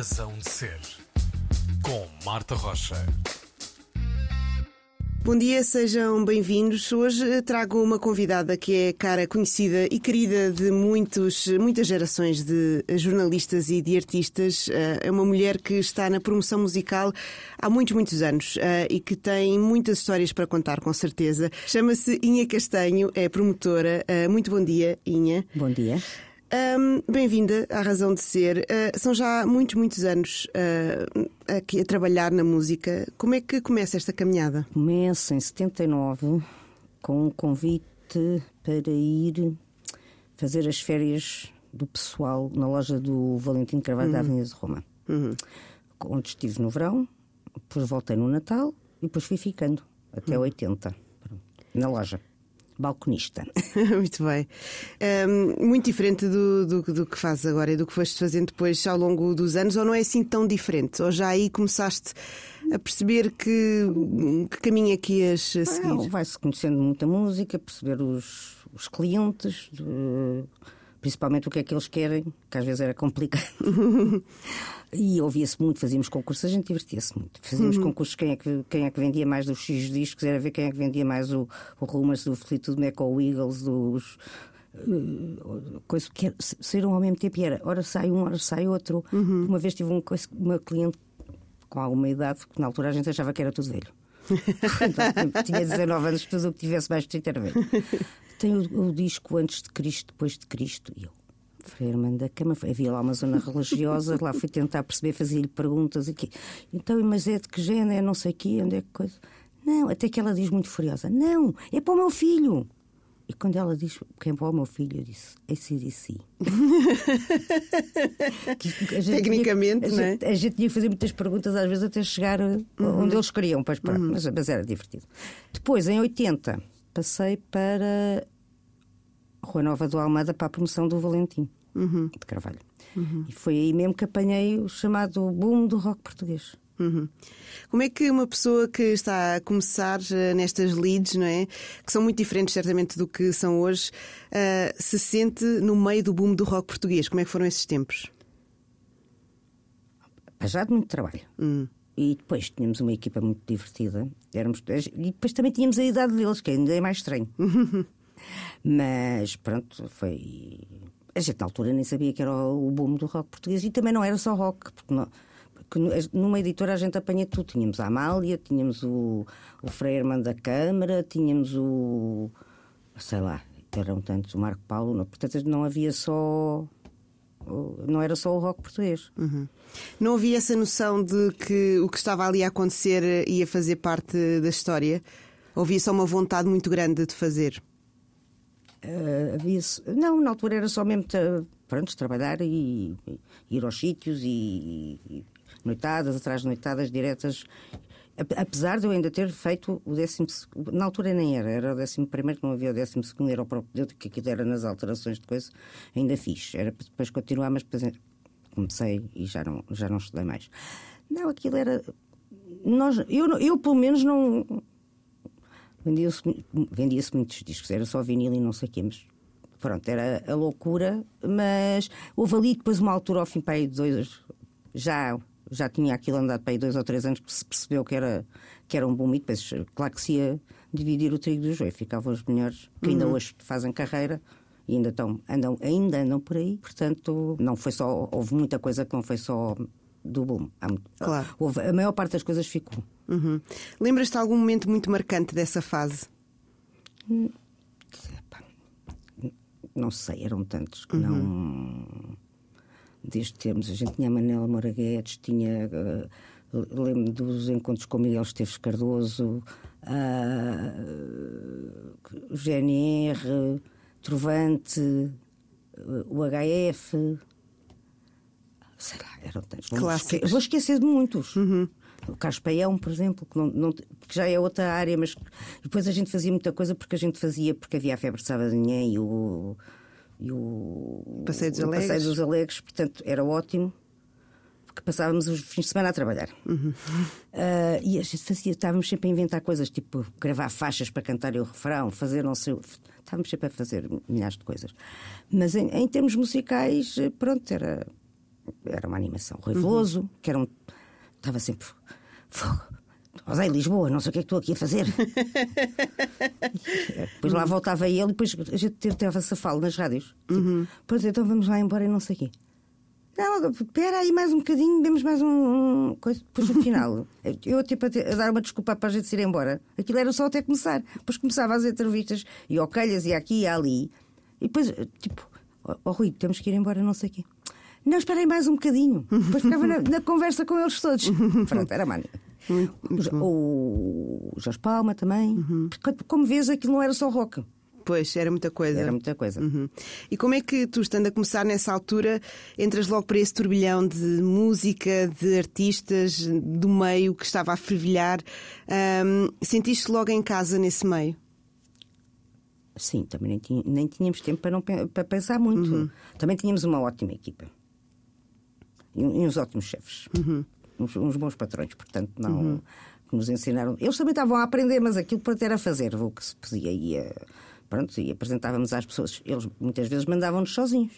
Razão de Ser, com Marta Rocha. Bom dia, sejam bem-vindos. Hoje trago uma convidada que é cara conhecida e querida de muitos, muitas gerações de jornalistas e de artistas. Eh, é uma mulher que está na promoção musical há muitos, muitos anos eh, e que tem muitas histórias para contar, com certeza. Chama-se Inha Castanho, é promotora. Eh, muito bom dia, Inha. Bom dia. Um, Bem-vinda à Razão de Ser. Uh, são já muitos, muitos anos uh, aqui a trabalhar na música. Como é que começa esta caminhada? Começa em 79 com um convite para ir fazer as férias do pessoal na loja do Valentim Carvalho uhum. da Avenida de Roma. Uhum. Onde estive no verão, depois voltei no Natal e depois fui ficando até uhum. 80 na loja balconista. muito bem. Um, muito diferente do, do, do, que fazes agora e do que foste fazendo depois ao longo dos anos, ou não é assim tão diferente? Ou já aí começaste a perceber que, que caminho é que ias seguir? Vai-se conhecendo muita música, perceber os, os clientes. De principalmente o que é que eles querem, que às vezes era complicado. e ouvia-se muito, fazíamos concursos, a gente divertia-se muito. Fazíamos uhum. concursos quem é, que, quem é que vendia mais dos X discos, era ver quem é que vendia mais o, o Rumors, do Fleetwood Mac ou Eagles, dos. Uh, coisa que saíram ao mesmo tempo e era hora sai um, hora sai outro. Uhum. Uma vez tive um, uma cliente com alguma idade, que na altura a gente achava que era tudo velho. então, tinha 19 anos, tudo o que tivesse mais de 30 era velho tem o, o, disco Antes de Cristo, Depois de Cristo. E eu, Frei Armando da Cama, havia lá uma zona religiosa, lá fui tentar perceber, fazia-lhe perguntas aqui. Então, mas é de que género? É não sei o quê, onde é que coisa? Não, até que ela diz muito furiosa: Não, é para o meu filho. E quando ela diz quem é para o meu filho, eu disse: É CDC. Tecnicamente, tinha, não é? A gente, a gente tinha que fazer muitas perguntas, às vezes até chegar uhum. onde eles queriam, pois, uhum. mas, mas era divertido. Depois, em 80 passei para Rua Nova do Almada para a promoção do Valentim uhum. de Carvalho. Uhum. E foi aí mesmo que apanhei o chamado boom do rock português. Uhum. Como é que uma pessoa que está a começar uh, nestas leads, não é? Que são muito diferentes, certamente, do que são hoje, uh, se sente no meio do boom do rock português? Como é que foram esses tempos? Já de muito trabalho. Uhum. E depois tínhamos uma equipa muito divertida. Éramos, e depois também tínhamos a idade deles, que ainda é mais estranho. Mas pronto, foi. A gente na altura nem sabia que era o boom do rock português e também não era só rock, porque, não, porque numa editora a gente apanha tudo. Tínhamos a Amália, tínhamos o, o Freirman da Câmara, tínhamos o. sei lá, eram tantos, o Marco Paulo, portanto não havia só não era só o rock português. Uhum. Não havia essa noção de que o que estava ali a acontecer ia fazer parte da história? Havia só uma vontade muito grande de fazer? Uh, havia não, na altura era só mesmo pronto, trabalhar e, e ir aos sítios e, e, noitadas, atrás de noitadas diretas Apesar de eu ainda ter feito o décimo na altura nem era, era o décimo primeiro, que não havia o décimo segundo, era o próprio que aquilo era nas alterações de coisa, ainda fiz. Era para depois continuar, mas depois comecei e já não, já não estudei mais. Não, aquilo era. Nós, eu, eu pelo menos não. Vendia-se vendia muitos discos, era só vinil e não sei o mas pronto, era a loucura, mas houve ali depois uma altura ao fim para aí dois, já já tinha aquilo andado para aí dois ou três anos que se percebeu que era, que era um bom mito. Depois, claro que se ia dividir o trigo do joio. Ficavam os melhores, que ainda uhum. hoje fazem carreira e ainda, estão, andam, ainda andam por aí. Portanto, não foi só. Houve muita coisa que não foi só do boom. Claro. Houve, a maior parte das coisas ficou. Uhum. Lembras-te de algum momento muito marcante dessa fase? Hum, não sei, eram tantos que uhum. não desde termos. A gente tinha a Manela Moura Guedes, tinha. Uh, lembro dos encontros com Miguel Esteves Cardoso, uh, o GNR, Trovante, uh, o HF. Sei lá, eram tantos. Clássicos. Vou esquecer de muitos. Uhum. O Carlos Paião, por exemplo, que, não, não, que, já é outra área, mas depois a gente fazia muita coisa porque a gente fazia, porque havia a febre de sábado de manhã e o e o Passeio dos, Alegres. Passeio dos Alegres, portanto era ótimo porque passávamos os fins de semana a trabalhar. Uhum. Uh, e a gente fazia, estávamos sempre a inventar coisas, tipo gravar faixas para cantar o refrão, fazer não sei. Estávamos sempre a fazer milhares de coisas. Mas em, em termos musicais, pronto, era. era uma animação. Rui Veloso, que era um. Estava sempre. Fogo. Mas em Lisboa, não sei o que é que estou aqui a fazer. depois lá voltava ele e depois a gente teve-se a fala nas rádios. Tipo, Pois então vamos lá embora e não sei o quê. Não, espera aí mais um bocadinho, demos mais um. um coisa. Depois no final, eu tipo a, te- a dar uma desculpa para a gente se ir embora. Aquilo era só até começar. Depois começava as entrevistas e ao calhas e aqui e ali. E depois, tipo, ó oh, Rui, temos que ir embora, não sei o quê. Não, esperem mais um bocadinho. Depois ficava na, na conversa com eles todos. Pronto, era mania. O, o Jorge Palma também. Porque, Como vês, aquilo não era só rock. Pois, era muita coisa. Era muita coisa. Uhum. E como é que tu, estando a começar nessa altura, entras logo para esse turbilhão de música, de artistas, do meio que estava a fervilhar? Ahm, Sentiste logo em casa nesse meio? Sim, também nem, tinha- nem tínhamos tempo para, não, para pensar muito. Também tínhamos uma ótima equipa. E, um- e uns ótimos chefes. Uns, uns bons patrões, portanto, não. Que nos ensinaram. Eles também estavam a aprender, mas aquilo para era fazer o que se podia. E, pronto, e apresentávamos às pessoas. Eles muitas vezes mandavam-nos sozinhos.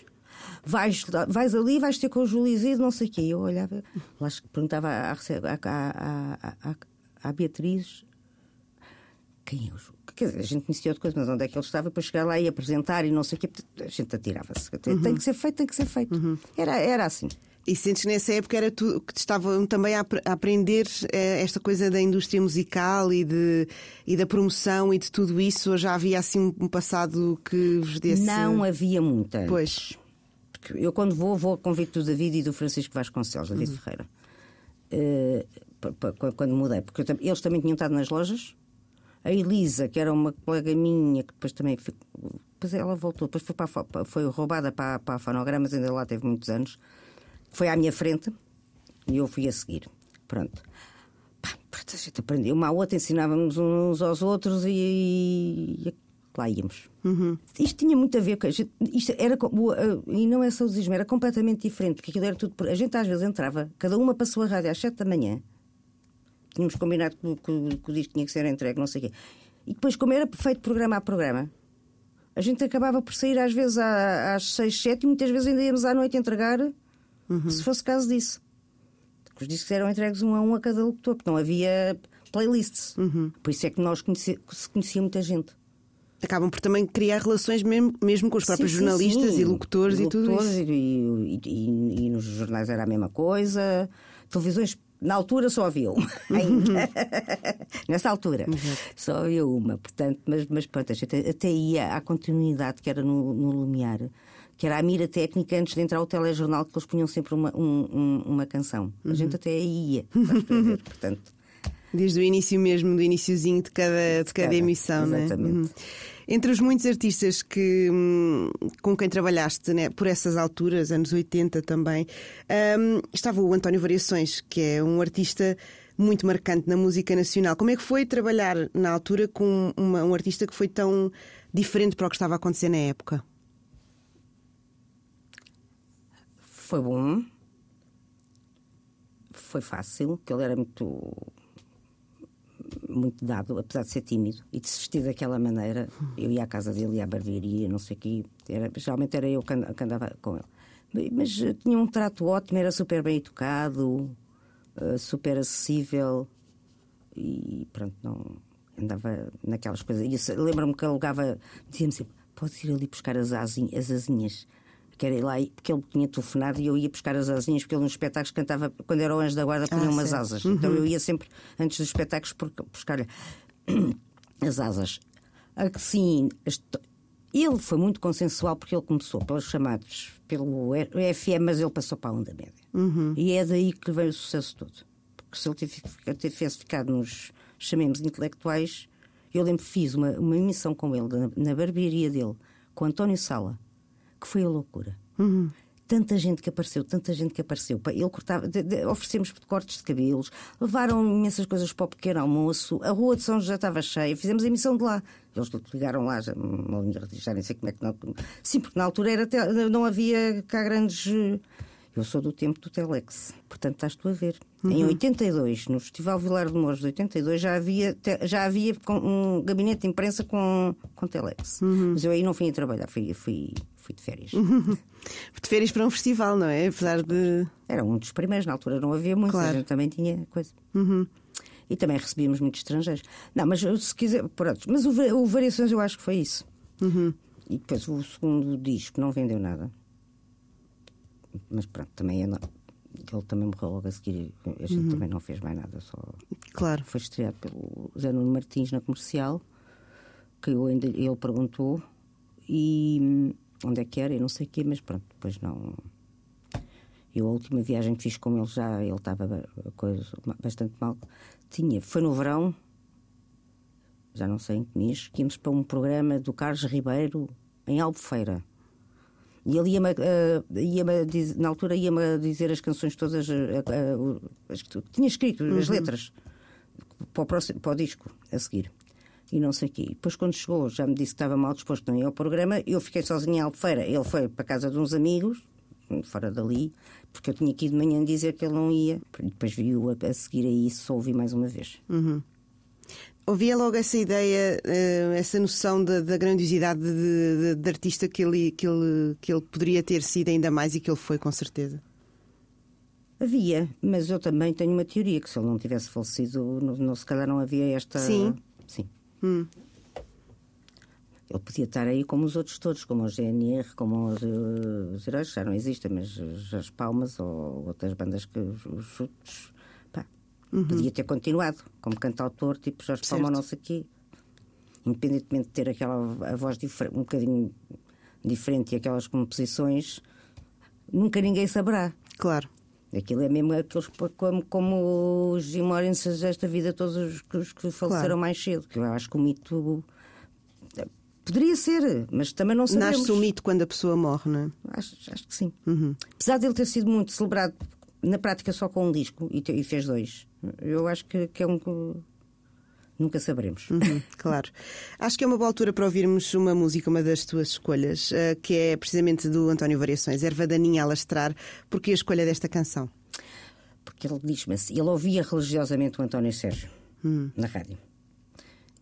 Vais, vais ali, vais ter com o Júlio Isidro, não sei o quê. Eu olhava, lá perguntava à, à, à, à, Beatriz quem é o Ju? Quer dizer, a gente conhecia outra coisa, mas onde é que ele estava para chegar lá e apresentar e não sei o quê, a gente atirava-se. Tem, tem que ser feito, tem que ser feito. Era, era assim. E sentes nessa época era tu que te estavam também a, a aprender eh, esta coisa da indústria musical e, de, e da promoção e de tudo isso? Ou já havia assim um passado que vos desse. Não havia muita. Pois. Porque eu, quando vou, vou a convite do David e do Francisco Vasconcelos, David Ferreira. Pa- pa- qu- quando mudei, porque eu eles também tinham estado nas lojas. A Elisa, que era uma colega minha, que depois também. fi- Depois ela voltou, depois foi, para foi roubada para, a- para a Fonogramas, ainda lá teve muitos anos. Foi à minha frente e eu fui a seguir. Pronto. Pá, a gente aprendeu. Uma à outra, ensinávamos uns aos outros e, e lá íamos. Isto tinha muito a ver com. a gente- Isto era, e não é saudosismo, era completamente diferente, porque aquilo era tudo. A gente às vezes entrava, cada uma passou a rádio às 7 da manhã, tínhamos combinado que, o- que, que o disco tinha que ser entregue, não sei o quê. E depois, como era feito programa a programa, a gente acabava por sair às vezes às 6, 7 e muitas vezes ainda íamos à noite entregar, se fosse caso disso. Os discos eram entregues um a um a cada locutor, porque não havia playlists. Por isso é que nós conhecia, se conhecia muita gente. Acabam por também criar relações mesmo, mesmo com os próprios Sim, sim, jornalistas sim. e locutores e tudo Locutores isso. E, e- e- e nos jornais era a mesma coisa. Televisões, na altura só havia uma. ainda. Nessa altura. Só havia uma. Portanto, mas, mas pronto, a gente até ia à continuidade que era no, no Lumiar, que era a mira técnica antes de entrar o telejornal, que eles punham sempre uma, um- um- uma canção. A gente até aí ia. ver? Portanto. Desde o início mesmo, do iniciozinho de cada, de cada cada, emissão, é? exatamente. Uhum. Entre os muitos artistas que, hum, com quem trabalhaste né, por essas alturas, anos 80 também, hum, estava o António Variações, que é um artista muito marcante na música nacional. Como é que foi trabalhar na altura com uma- um artista que foi tão diferente para o que estava a acontecer na época? Foi bom. Foi fácil, porque ele era muito. muito dado, apesar de ser tímido e de se vestir daquela maneira. Eu ia à casa dele, ia à barbearia, não sei o quê. Era, geralmente era eu que and- que andava com ele. Mas eh, tinha um trato ótimo, era super bem educado, eh, super acessível e pronto, não. andava naquelas coisas. Lembro-me que alugava, dizia-me sempre: podes ir ali buscar as, asinhas, as asinhas. Que era ir lá, porque ele tinha telefonado e eu ia buscar as asinhas, porque ele nos espetáculos cantava, quando era o Anjo da Guarda, punha Ah, umas certo. asas. Então eu ia sempre, antes dos espetáculos, por- buscar as asas. Assim, ele foi muito consensual porque ele começou pelos chamados, pelo FM, mas ele passou para a onda média. E é daí que veio o sucesso todo. Porque se ele tivesse- tivesse ficado nos, chamemos, intelectuais, eu lembro que fiz uma, uma emissão com ele na, na barbearia dele, com António Sala, que foi a loucura. Tanta gente que apareceu, tanta gente que apareceu. Ele cortava, de- de- oferecemos cortes de cabelos, levaram imensas coisas para o pequeno almoço, a rua de São José estava cheia, fizemos a emissão de lá. Eles ligaram lá, já, já nem sei como é que não. Sim, porque na altura era, te- não havia cá grandes eh, Eu sou do tempo do Telex, portanto estás tu a ver. Uhum. Em 82, no Festival Vilar de Mouros de 82, já havia, te- já havia um gabinete de imprensa com, com Telex. Uhum. Mas eu aí não fui a trabalhar, fui, fui, fui de férias. De férias para um festival, não é? Apesar de. Era um dos primeiros, na altura não havia muitos, Claro. a gente também tinha coisa. E também recebíamos muitos estrangeiros. Não, mas se quiser, pronto, mas o, o Variações eu acho que foi isso. E depois o segundo disco não vendeu nada. Mas pronto, também é no- ele também morreu logo a seguir. A gente também não fez mais nada, só Claro. foi estreado pelo Zé Nuno Martins na comercial, que eu ainda, ele perguntou e onde é que era e não sei o quê, mas pronto, depois não. Eu a última viagem que fiz com ele já, ele estava coisa bastante mal. Tinha, foi no verão, já não sei em que mês, que íamos para um programa do Carlos Ribeiro em Albufeira. E ele ia-me, eh, ia-me diz- na altura ia-me dizer as canções todas, eh, eh, o- as que tinha escrito, as letras, para o, próximo, para o disco a seguir. E não sei o quê. Depois, quando chegou, já me disse que estava mal disposto, não ia ao programa. Eu fiquei sozinha em Albufeira. Ele foi para a casa de uns amigos, fora dali, porque eu tinha que ir de manhã dizer que ele não ia. Depois viu a, a seguir a isso, só ouvi mais uma vez. Ouvia logo essa ideia, eh, essa noção da, da grandiosidade de, de- de artista que ele, que, ele, que ele poderia ter sido ainda mais e que ele foi, com certeza. Havia, mas eu também tenho uma teoria que se ele não tivesse falecido, não, não- se calhar não havia esta. Sim. Sim. Hum. Ele podia estar aí como os outros todos, como o GNR, como os, eh, os heróis, já não existem, mas as Palmas ou outras bandas que os, os chutes. Pá, Podia ter continuado como cantautor, tipo Jorge Palma, Certo. não sei quê. Independentemente de ter aquela a voz um bocadinho diferente e aquelas composições, nunca ninguém saberá. Claro. Aquilo é mesmo aqueles como, como os Morrison desta vida, todos os, que- os que faleceram Claro. mais cedo. Eu acho que o mito eh, poderia ser, mas também não sabemos. Nasce o mito quando a pessoa morre, não é? Acho, acho que sim. Apesar dele ter sido muito celebrado na prática só com um disco e, te- e fez dois, eu acho que, que é um. Nunca saberemos. Uhum, claro. Acho que é uma boa altura para ouvirmos uma música, uma das tuas escolhas, eh, que é precisamente do António Variações, Erva Daninha a Lastrar. Porquê a escolha desta canção? Porque ele diz-me assim, ele ouvia religiosamente o António Sérgio na rádio.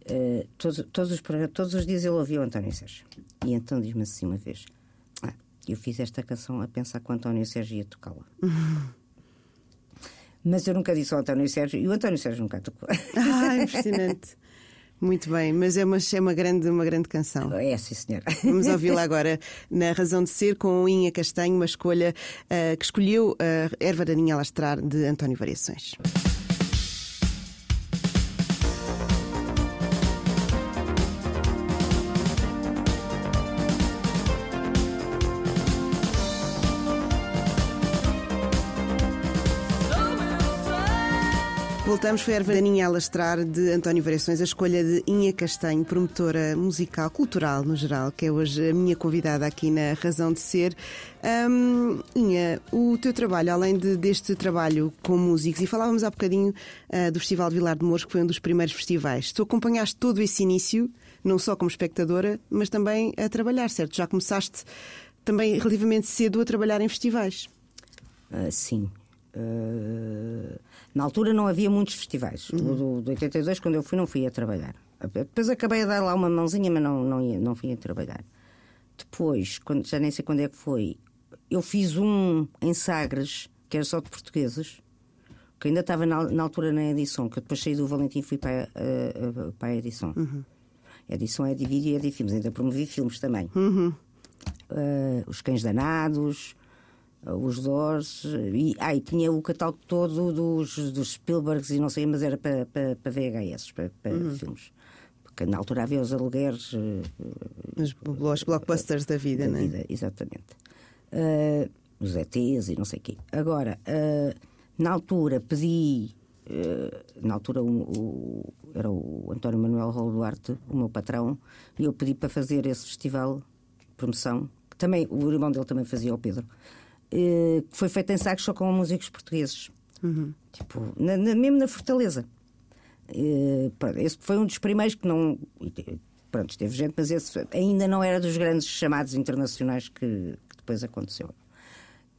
Eh, todos, todos, os, todos os dias ele ouvia o António Sérgio. E então diz-me assim uma vez: "Ah, Eu fiz esta canção a pensar que o António Sérgio ia tocá-la. Mas eu nunca disse ao António Sérgio e o António Sérgio nunca tocou. Ah, impressionante. Muito bem, mas é uma, é uma, grande, uma grande canção. É, sim, senhora. Vamos ouvi-la agora na Razão de Ser com Inha Castanho, uma escolha eh, que escolheu a Erva Daninha a Lastrar de António Variações. Voltamos, foi a Erva Daninha a Lastrar de António Variações, a escolha de Inha Castanho, promotora musical, cultural no geral, que é hoje a minha convidada aqui na Razão de Ser. Hum, Inha, o teu trabalho, além de- deste trabalho com músicos, e falávamos há bocadinho ah, do Festival de Vilar de Mouros, que foi um dos primeiros festivais, tu acompanhaste todo esse início, não só como espectadora, mas também a trabalhar, certo? Já começaste também relativamente cedo a trabalhar em festivais. Ah, sim. Ah, na altura não havia muitos festivais. O do, do 82, quando eu fui, não fui a trabalhar. Depois acabei a dar lá uma mãozinha, mas não, não, ia, não fui a trabalhar. Depois, quando, já nem sei quando é que foi, eu fiz um em Sagres, que era só de portugueses, que ainda estava na, na altura na edição, que eu depois saí do Valentim e fui para, a- para a edição. A edição é de vídeo e é de filmes, ainda promovi filmes também. Ah, os Cães Danados, os Doors, e, ah, e tinha o catálogo todo dos, dos Spielbergs e não sei, mas era para, para, para VHS, para, para filmes. Porque na altura havia os alugueres eh, Os, os blockbusters da vida, da não é? vida, exatamente. Ah, os ETs e não sei o quê. Agora, ah, na altura pedi, ah, na altura o, o- era o António Manuel Raul Duarte, o meu patrão, e eu pedi para fazer esse festival promoção, que também, o irmão dele também fazia, o Pedro, eh, que foi feito em sacos só com músicos portugueses. Tipo, na- na- mesmo na Fortaleza. Eh, pronto, esse foi um dos primeiros que não. Pronto, teve gente, mas esse ainda não era dos grandes chamados internacionais que, que depois aconteceu.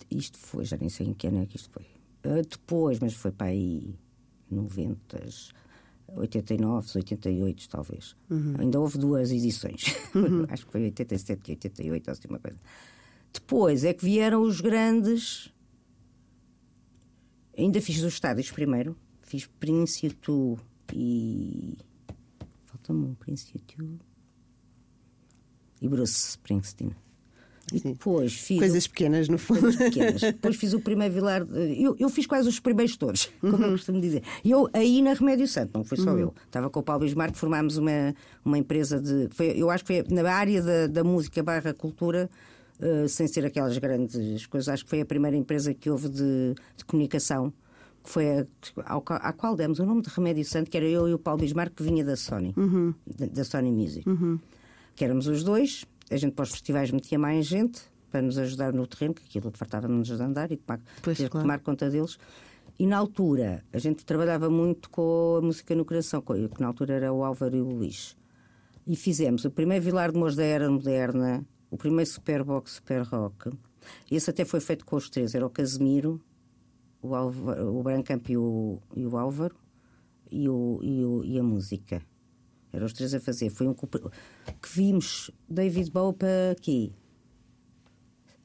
Isto foi, já nem sei em que ano é que isto foi. Uh, depois, mas foi para aí 90, 89, 88, talvez. Uhum. Ainda houve duas edições. Uhum. Acho que foi 87 e 88, assim uma coisa. Depois é que vieram os grandes. Ainda fiz os estádios primeiro. Fiz Prince Tu e. Falta-me um Prince Tu. E Bruce Springsteen. E depois fiz. Coisas pequenas, no fundo. Coisas pequenas. depois fiz o primeiro Vilar. Eu, eu fiz quase os primeiros todos, como uhum. eu costumo dizer. E eu aí na Remédio Santo, não foi só uhum. eu. Estava com o Paulo Bismarck, formámos uma, uma empresa de. Foi, eu acho que foi na área da, da música barra cultura. Uh, sem ser aquelas grandes coisas, acho que foi a primeira empresa que houve de, de comunicação que foi a, ao, à qual demos o nome de Remédio Santo, que era eu e o Paulo Bismarck, que vinha da Sony, uhum. da, da, Sony Music. Uhum. Que éramos os dois, a gente para os festivais metia mais gente para nos ajudar no terreno, que aquilo fartava-nos de andar e tomar, pois, claro. tomar conta deles. E na altura, a gente trabalhava muito com a música no coração, que na altura era o Álvaro e o Luís. E fizemos o primeiro Vilar de Mouros da Era Moderna, o primeiro Superbox Super Rock. Esse até foi feito com os três: era o Casemiro, o, Álvaro, o Brancamp e o, e o Álvaro, e, o, e, o, e a música. Eram os três a fazer. Foi um que vimos David Bowie para aqui.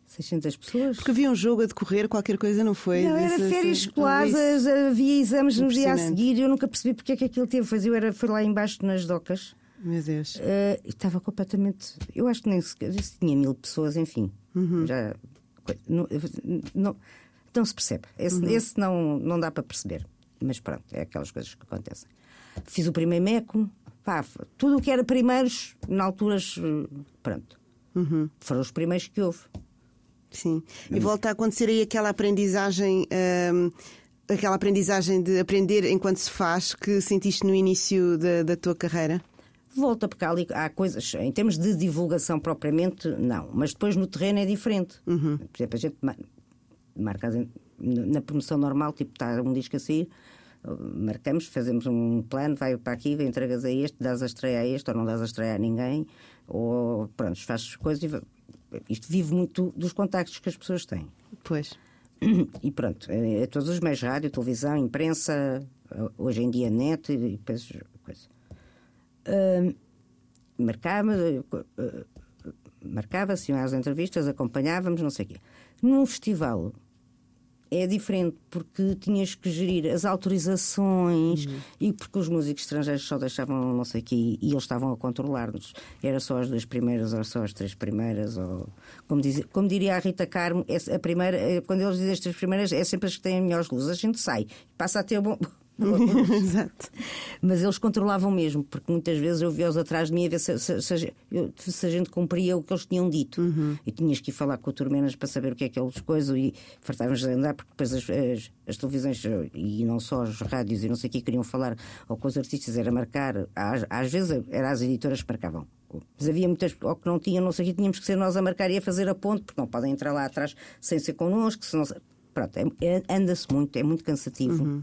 600 pessoas. Porque havia um jogo a decorrer, qualquer coisa, não foi? Não, era Desse, férias assim, escolares, havia exames no dia a seguir. Eu nunca percebi porque é que aquilo teve. Fazia, era, foi lá embaixo nas docas. Meu Deus. Uh, estava completamente. Eu acho que nem sequer. Tinha mil pessoas, enfim. Uhum. Já. Não, não, não, se percebe. Esse, uhum. esse não, não dá para perceber. Mas pronto, é aquelas coisas que acontecem. Fiz o primeiro MECO, Pá, tudo o que era primeiros, na alturas, pronto. Uhum. Foram os primeiros que houve. Sim. E volta a acontecer aí aquela aprendizagem. Hum, aquela aprendizagem de aprender enquanto se faz que sentiste no início da, da tua carreira? Volta, porque há, ali, há coisas, em termos de divulgação propriamente, não. Mas depois no terreno é diferente. Uhum. Por exemplo, a gente marca na promoção normal, tipo, está um disco a sair, marcamos, fazemos um plano, vai para aqui, entregas a este, dás a estreia a este, ou não dás a estreia a ninguém, ou pronto, fazes coisas e isto vive muito dos contactos que as pessoas têm. Pois. E pronto, é, é todos os meios, rádio, televisão, imprensa, hoje em dia net e depois coisa. Uh, marcava, uh, marcava-se as entrevistas, acompanhávamos, não sei o quê. Num festival é diferente porque tinhas que gerir as autorizações uhum. e porque os músicos estrangeiros só deixavam não sei o quê e eles estavam a controlar-nos. Era só as duas primeiras ou só as três primeiras. Ou, como, diz, como diria a Rita Carmo, é a primeira, é, quando eles dizem as três primeiras, é sempre as que têm melhores luzes. A gente sai, passa a ter bom. Exato. Mas eles controlavam mesmo, porque muitas vezes eu via-os atrás de mim a ver se, se, se, se, a gente cumpria o que eles tinham dito. Uhum. E tinhas que ir falar com o Turmenas para saber o que é que eles coisam e fartávamos de andar, porque depois as, as, as, televisões e não só as rádios e não sei o que queriam falar ou com os artistas, era marcar. Às, às vezes eram as editoras que marcavam. Mas havia muitas, ou que não tinham, não sei o que, tínhamos que ser nós a marcar e a fazer a ponte, porque não podem entrar lá atrás sem ser connosco. Pronto, é, é, anda-se muito, é muito cansativo. Uhum.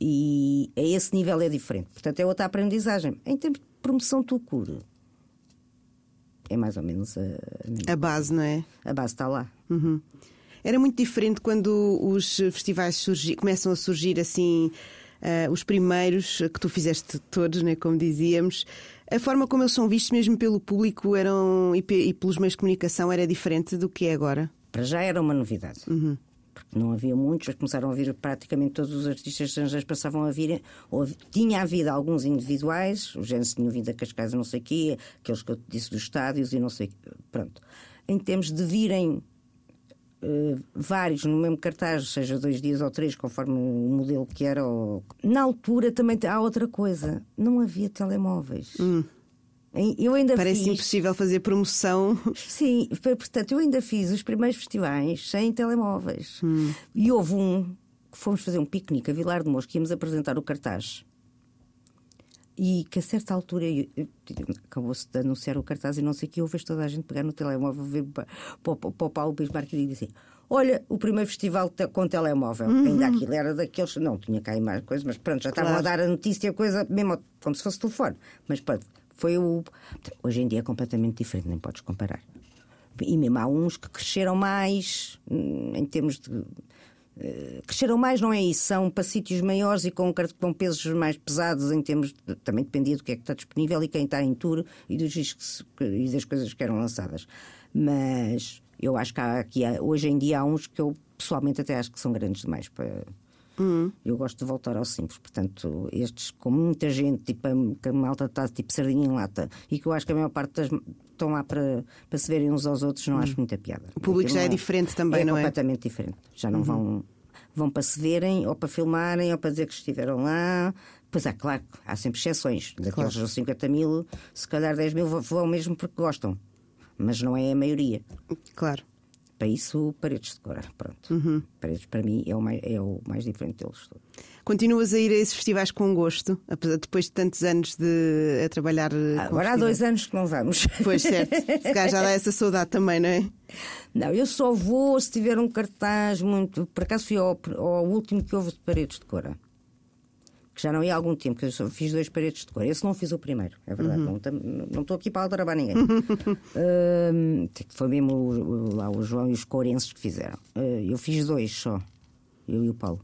E a esse nível é diferente. Portanto, é outra aprendizagem. Em termos de promoção do cura, é mais ou menos a, a, base, não é? A base está lá. Uhum. Era muito diferente quando os festivais surgi, começam a surgir assim, uh, os primeiros, que tu fizeste todos, né, como dizíamos. A forma como eles são vistos, mesmo pelo público eram, e, e pelos meios de comunicação, era diferente do que é agora? Para já era uma novidade. Uhum não havia muitos, começaram a vir praticamente todos os artistas estrangeiros passavam a vir, tinha havido alguns individuais, o Gênesis tinha vindo a Cascais não sei o quê, aqueles que eu disse dos estádios e não sei, pronto. Em termos de virem Uh, vários no mesmo cartaz, seja dois dias ou três, conforme o modelo que era. Ou... Na altura também há outra coisa: não havia telemóveis. Hum. Eu ainda Parece fiz... impossível fazer promoção. Sim, portanto, eu ainda fiz os primeiros festivais sem telemóveis. Hum. E houve um que fomos fazer um piquenique a Vilar de Mosca, íamos apresentar o cartaz. E que a certa altura acabou-se de anunciar o cartaz e não sei o que, eu vejo toda a gente pegar no telemóvel, ver para, para, para o Paulo Bismarck e dizer assim: Olha, o primeiro festival com telemóvel, uhum. ainda aquilo era daqueles. Não tinha cá mais coisas, mas pronto, já estavam a dar a notícia, coisa mesmo como se fosse telefone. Mas pronto, foi o. Hoje em dia é completamente diferente, nem podes comparar. E mesmo há uns que cresceram mais hum, em termos de. eh, Cresceram mais, não é isso? São para sítios maiores e com, com pesos mais pesados em termos. De, também dependia do que é que está disponível e quem está em tour e dos discos e das coisas que eram lançadas. Mas eu acho que há aqui, hoje em dia, há uns que eu pessoalmente até acho que são grandes demais para. Eu gosto de voltar ao simples, portanto, estes com muita gente, tipo, a- que a malta está tipo sardinha em lata, e que eu acho que a maior parte das estão lá para, para se verem uns aos outros, não acho muita piada. O público já é não diferente também, é não é? completamente diferente. Já não vão, vão para se verem, ou para filmarem, ou para dizer que estiveram lá. Pois é, claro, há sempre exceções. Daqueles 50 mil, se calhar 10 mil vão mesmo porque gostam. Mas não é a maioria. Claro. Para isso, paredes de cora. Pronto. Uhum. Paredes, para mim, é o mais, é o mais diferente deles todos. Continuas a ir a esses festivais com gosto, apesar depois de tantos anos de a trabalhar. eh, Agora há dois anos que não vamos. Pois certo. Se calhar já dá essa saudade também, não é? Não, eu só vou se tiver um cartaz muito. Por acaso fui ao, ao último que houve de paredes de cora. Que já não ia há algum tempo, que eu só fiz dois paredes de cor. Esse não fiz o primeiro, é verdade. Não tam- Não estou aqui para aldrabar ninguém. Ahm, foi mesmo o- lá o João e os corenses que fizeram. Ah, eu fiz dois só, eu e o Paulo.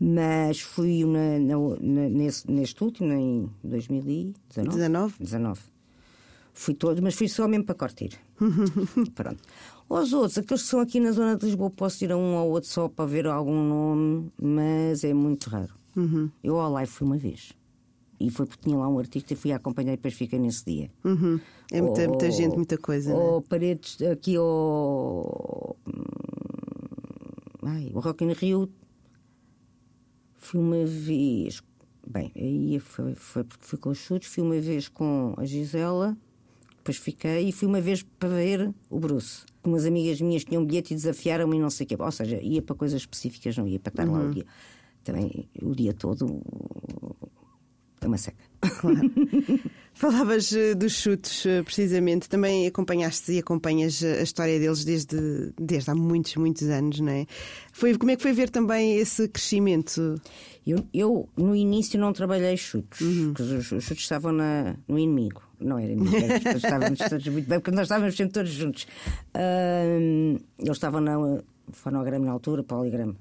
Mas fui na- na- na- nesse- neste último, em 2019. 19? 19. Fui todo, mas fui só mesmo para curtir. Pronto. Os outros, aqueles que são aqui na zona de Lisboa, posso ir a um ou outro só para ver algum nome, mas é muito raro. Eu ao live fui uma vez. E foi porque tinha lá um que eu fui acompanhar e depois fiquei nesse dia. Uhum. É muita, muita Ou- gente, muita coisa. não é? Ou paredes aqui ao. Ai, o Rock in Rio. Fui uma vez. Bem, aí foi, foi porque fui com os chutes. Fui uma vez com a Gisela. Depois fiquei e fui uma vez para ver o Bruce. Umas amigas minhas tinham um bilhete e desafiaram-me e não sei o quê. Ou seja, ia para coisas específicas, não ia para estar lá Uhum. o dia. Também o dia todo. É uma seca. Falavas eh, dos chutes, eh, precisamente. Também acompanhaste e acompanhas eh, a história deles desde, desde há muitos, muitos anos, não é? Foi, como é que foi ver também esse crescimento? Eu, eu, no início não trabalhei chutes, Uhum. porque os, os chutes estavam na, no inimigo. Não era inimigo, era estávamos todos muito bem, porque nós estávamos sempre todos juntos. Ahm, eles estavam na fonograma na altura, poligrama.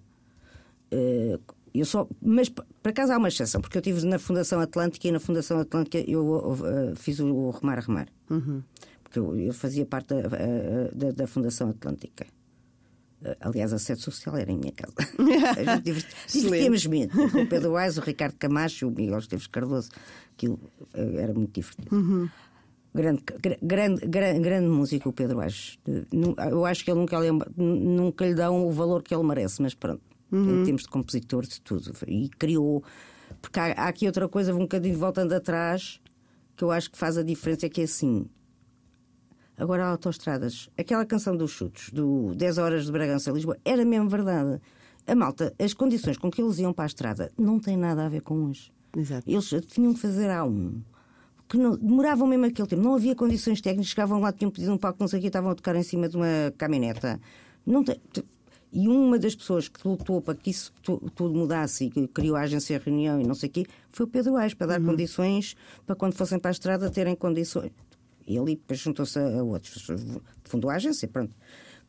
Eh, eu só, mas p- por acaso há uma exceção, porque eu estive na Fundação Atlântica e na Fundação Atlântica eu eh, fiz o, o Remar Remar. Porque eu, eu fazia parte da, eh, da, da Fundação Atlântica. Aliás, a sede social era em minha casa. Divertíamos muito. O Pedro Ais, o Ricardo Camacho, o Miguel Esteves Cardoso. Aquilo era muito divertido. Grande, gra- grande, grande, grande músico, o Pedro Ais. Eu acho que ele nunca, lhe- nunca lhe dão o valor que ele merece, mas pronto, em termos de compositor, de tudo. E criou. Porque há, há aqui outra coisa, um bocadinho voltando atrás, que eu acho que faz a diferença, que é assim. Agora, autoestradas. Aquela canção dos chutes, do 10 horas de Bragança a Lisboa, era mesmo verdade. A malta, as condições com que eles iam para a estrada não têm nada a ver com hoje. Exato. Eles tinham que fazer a um. Que não, demoravam mesmo aquele tempo. Não havia condições técnicas. Chegavam lá, tinham pedido um palco, não sei o que, estavam a tocar em cima de uma caminhoneta. Não tem- te- e uma das pessoas que lutou para que isso tu- tudo mudasse e que criou a agência reunião e não sei o quê, foi o Pedro Ais, para dar condições para quando fossem para a estrada terem condições. Ele depois juntou-se a a outros, fundou a agência, pronto.